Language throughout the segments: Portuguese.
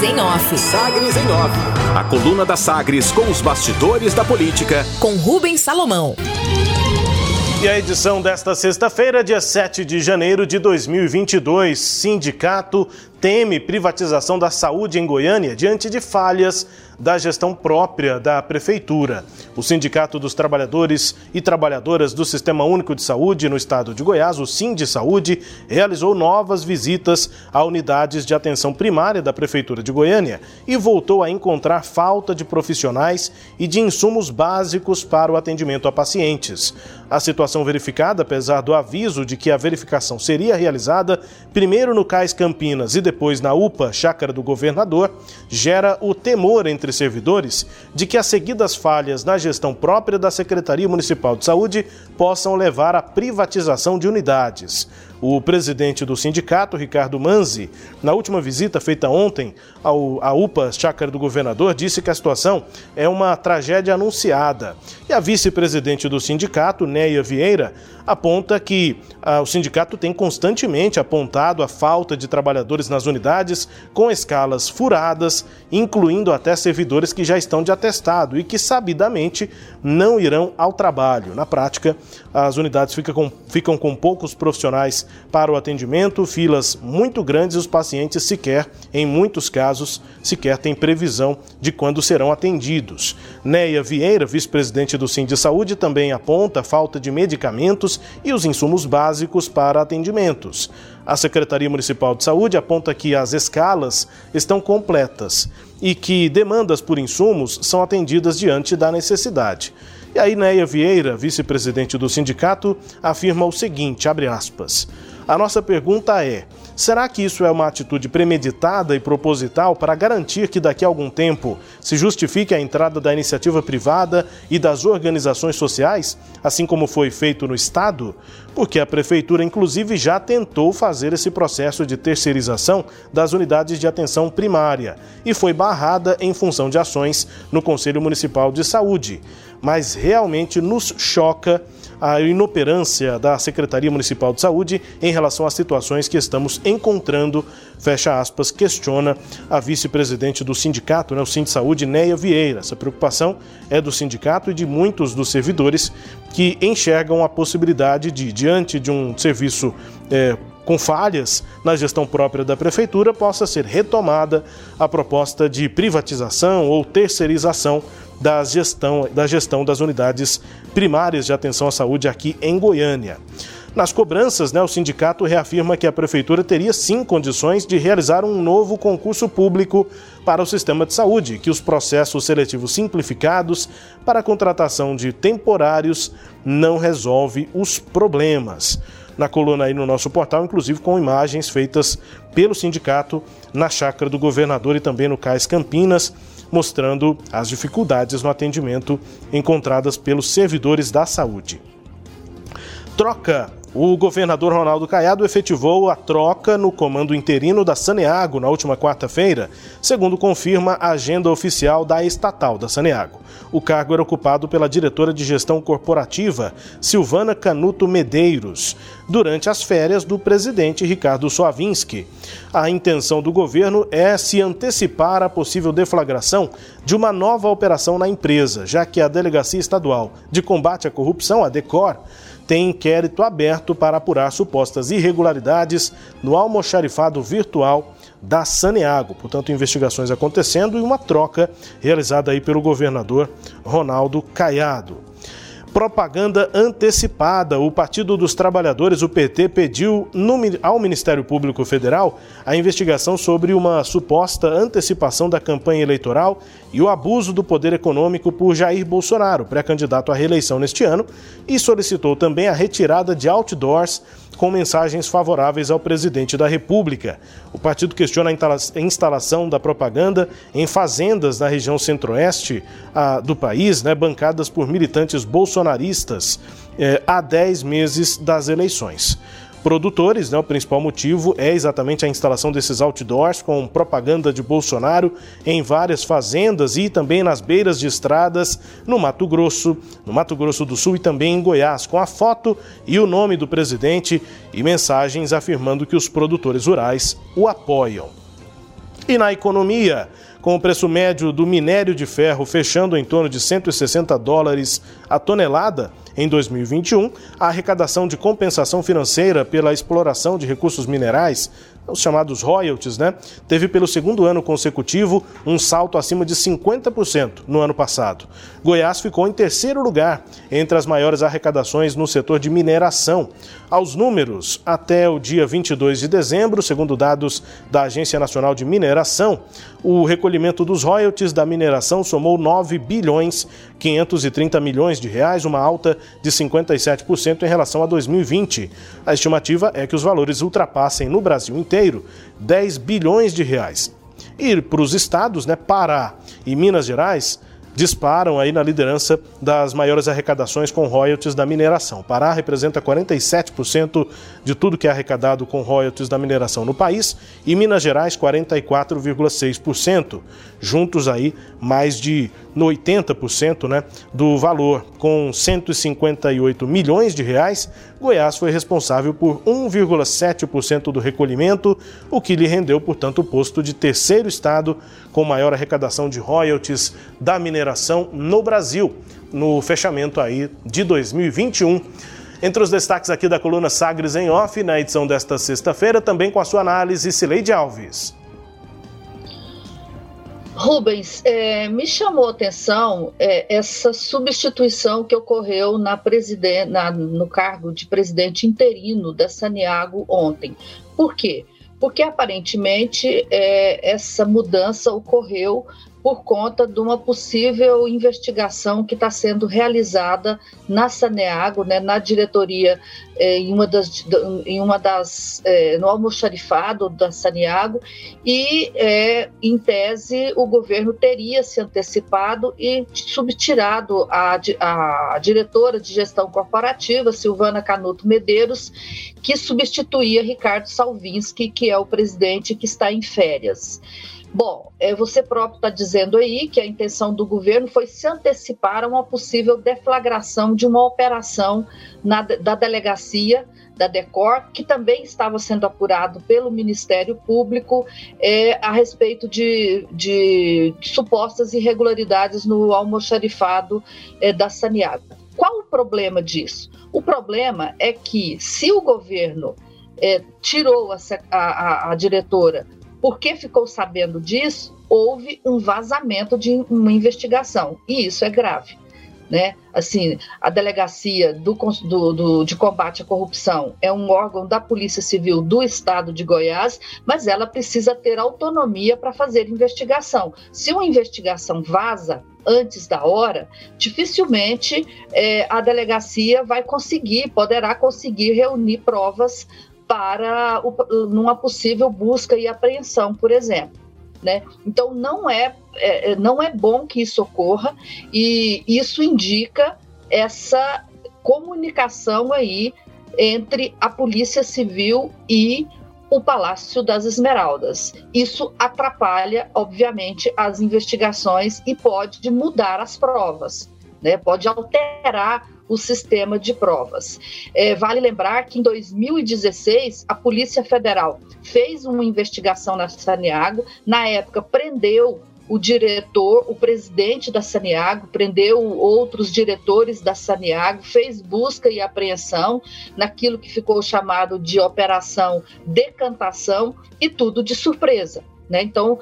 Sagres em Off. Sagres em Off. A coluna da Sagres com os bastidores da política. Com Rubens Salomão. E a edição desta sexta-feira, dia 7 de janeiro de 2022, Sindicato teme privatização da saúde em Goiânia diante de falhas da gestão própria da Prefeitura. O Sindicato dos Trabalhadores e Trabalhadoras do Sistema Único de Saúde no estado de Goiás, o de Saúde, realizou novas visitas a unidades de atenção primária da Prefeitura de Goiânia e voltou a encontrar falta de profissionais e de insumos básicos para o atendimento a pacientes. A situação verificada, apesar do aviso de que a verificação seria realizada primeiro no Cais Campinas e depois na UPA, Chácara do Governador, gera o temor entre servidores de que as seguidas falhas na gestão própria da Secretaria Municipal de Saúde possam levar à privatização de unidades. O presidente do sindicato, Ricardo Manzi, na última visita feita ontem ao, à UPA Chácara do Governador, disse que a situação é uma tragédia anunciada. E a vice-presidente do sindicato, Neia Vieira, aponta que ah, o sindicato tem constantemente apontado a falta de trabalhadores nas unidades com escalas furadas, incluindo até servidores que já estão de atestado e que sabidamente não irão ao trabalho. Na prática, as unidades ficam com, ficam com poucos profissionais para o atendimento, filas muito grandes e os pacientes sequer, em muitos casos, sequer têm previsão de quando serão atendidos. Neia Vieira, vice-presidente do Sim de Saúde, também aponta a falta de medicamentos e os insumos básicos para atendimentos. A Secretaria Municipal de Saúde aponta que as escalas estão completas e que demandas por insumos são atendidas diante da necessidade. E aí Neia Vieira, vice-presidente do sindicato, afirma o seguinte, abre aspas: A nossa pergunta é: Será que isso é uma atitude premeditada e proposital para garantir que daqui a algum tempo se justifique a entrada da iniciativa privada e das organizações sociais, assim como foi feito no Estado? Porque a Prefeitura, inclusive, já tentou fazer esse processo de terceirização das unidades de atenção primária e foi barrada em função de ações no Conselho Municipal de Saúde. Mas realmente nos choca a inoperância da Secretaria Municipal de Saúde em relação às situações que estamos encontrando, fecha aspas, questiona a vice-presidente do sindicato, né, o Sind Saúde, Neia Vieira. Essa preocupação é do sindicato e de muitos dos servidores que enxergam a possibilidade de, diante de um serviço é, com falhas na gestão própria da prefeitura, possa ser retomada a proposta de privatização ou terceirização da gestão, da gestão das unidades primárias de atenção à saúde aqui em Goiânia. Nas cobranças, né, o sindicato reafirma que a prefeitura teria sim condições de realizar um novo concurso público para o sistema de saúde, que os processos seletivos simplificados para a contratação de temporários não resolve os problemas. Na coluna aí no nosso portal, inclusive com imagens feitas pelo sindicato na chácara do governador e também no Cais Campinas mostrando as dificuldades no atendimento encontradas pelos servidores da saúde. Troca o governador Ronaldo Caiado efetivou a troca no comando interino da Saneago na última quarta-feira, segundo confirma a agenda oficial da estatal da Saneago. O cargo era ocupado pela diretora de gestão corporativa, Silvana Canuto Medeiros, durante as férias do presidente Ricardo Soavinski. A intenção do governo é se antecipar a possível deflagração de uma nova operação na empresa, já que a Delegacia Estadual de Combate à Corrupção, a DECOR, tem inquérito aberto para apurar supostas irregularidades no almoxarifado virtual da Saneago. Portanto, investigações acontecendo e uma troca realizada aí pelo governador Ronaldo Caiado. Propaganda antecipada. O Partido dos Trabalhadores, o PT, pediu ao Ministério Público Federal a investigação sobre uma suposta antecipação da campanha eleitoral e o abuso do poder econômico por Jair Bolsonaro, pré-candidato à reeleição neste ano, e solicitou também a retirada de outdoors com mensagens favoráveis ao presidente da República. O partido questiona a instalação da propaganda em fazendas na região centro-oeste do país, né, bancadas por militantes bolsonaristas, eh, há 10 meses das eleições produtores. Né? O principal motivo é exatamente a instalação desses outdoors com propaganda de Bolsonaro em várias fazendas e também nas beiras de estradas no Mato Grosso, no Mato Grosso do Sul e também em Goiás, com a foto e o nome do presidente e mensagens afirmando que os produtores rurais o apoiam. E na economia, com o preço médio do minério de ferro fechando em torno de 160 dólares a tonelada em 2021, a arrecadação de compensação financeira pela exploração de recursos minerais os chamados royalties, né? Teve pelo segundo ano consecutivo um salto acima de 50% no ano passado. Goiás ficou em terceiro lugar entre as maiores arrecadações no setor de mineração. Aos números, até o dia 22 de dezembro, segundo dados da Agência Nacional de Mineração, o recolhimento dos royalties da mineração somou 9 bilhões 530 milhões de reais, uma alta de 57% em relação a 2020. A estimativa é que os valores ultrapassem no Brasil inteiro 10 bilhões de reais. E para os estados, né, Pará e Minas Gerais, disparam aí na liderança das maiores arrecadações com royalties da mineração. Pará representa 47% de tudo que é arrecadado com royalties da mineração no país e Minas Gerais 44,6%. Juntos aí mais de 80% né, do valor, com 158 milhões de reais, Goiás foi responsável por 1,7% do recolhimento, o que lhe rendeu, portanto, o posto de terceiro estado com maior arrecadação de royalties da mineração no Brasil, no fechamento aí de 2021. Entre os destaques aqui da coluna Sagres em Off, na edição desta sexta-feira, também com a sua análise, Cileide Alves. Rubens, é, me chamou a atenção é, essa substituição que ocorreu na na, no cargo de presidente interino da Saniago ontem. Por quê? Porque aparentemente é, essa mudança ocorreu por conta de uma possível investigação que está sendo realizada na Saneago, né, na diretoria, é, em uma das, em uma das é, no almoxarifado da Saneago, e, é, em tese, o governo teria se antecipado e subtirado a, a diretora de gestão corporativa, Silvana Canuto Medeiros, que substituía Ricardo Salvinski, que é o presidente que está em férias. Bom, é, você próprio está dizendo aí que a intenção do governo foi se antecipar a uma possível deflagração de uma operação na, da delegacia da DECOR, que também estava sendo apurado pelo Ministério Público é, a respeito de, de, supostas irregularidades no almoxarifado é, da Saniago. Qual o problema disso? O problema é que se o governo é, tirou a, a, a diretora porque ficou sabendo disso, houve um vazamento de uma investigação, e isso é grave. Né? Assim, a delegacia do, do, do, de combate à corrupção é um órgão da Polícia Civil do Estado de Goiás, mas ela precisa ter autonomia para fazer investigação. Se uma investigação vaza antes da hora, dificilmente é, a delegacia vai conseguir, poderá conseguir reunir provas para o, numa possível busca e apreensão, por exemplo. Né? Então não é, é, não é bom que isso ocorra e isso indica essa comunicação aí entre a Polícia Civil e o Palácio das Esmeraldas. Isso atrapalha, obviamente, as investigações e pode mudar as provas, né? Pode alterar o sistema de provas. É, vale lembrar que em 2016 a Polícia Federal fez uma investigação na Saniago, na época prendeu o diretor, o presidente da Saniago, prendeu outros diretores da Saniago, fez busca e apreensão naquilo que ficou chamado de Operação Decantação e tudo de surpresa. Né? Então,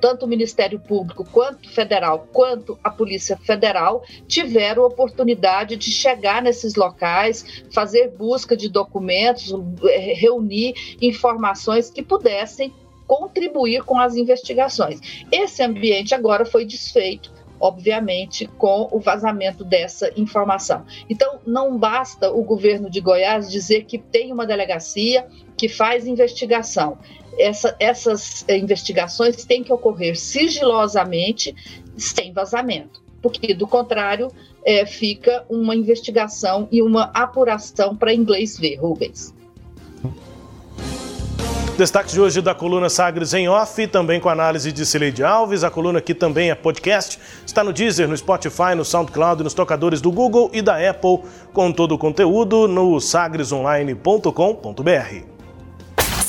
tanto o Ministério Público quanto federal, quanto a Polícia Federal tiveram oportunidade de chegar nesses locais, fazer busca de documentos, é, reunir informações que pudessem contribuir com as investigações. Esse ambiente agora foi desfeito obviamente, com o vazamento dessa informação. Então, não basta o governo de Goiás dizer que tem uma delegacia que faz investigação essa, essas eh, investigações têm que ocorrer sigilosamente, sem vazamento, porque do contrário é, fica uma investigação e uma apuração para inglês ver, Rubens. Destaque de hoje da coluna Sagres em Off, também com análise de Cileide Alves. A coluna aqui também é podcast. Está no Deezer, no Spotify, no SoundCloud, nos tocadores do Google e da Apple, com todo o conteúdo no sagresonline.com.br.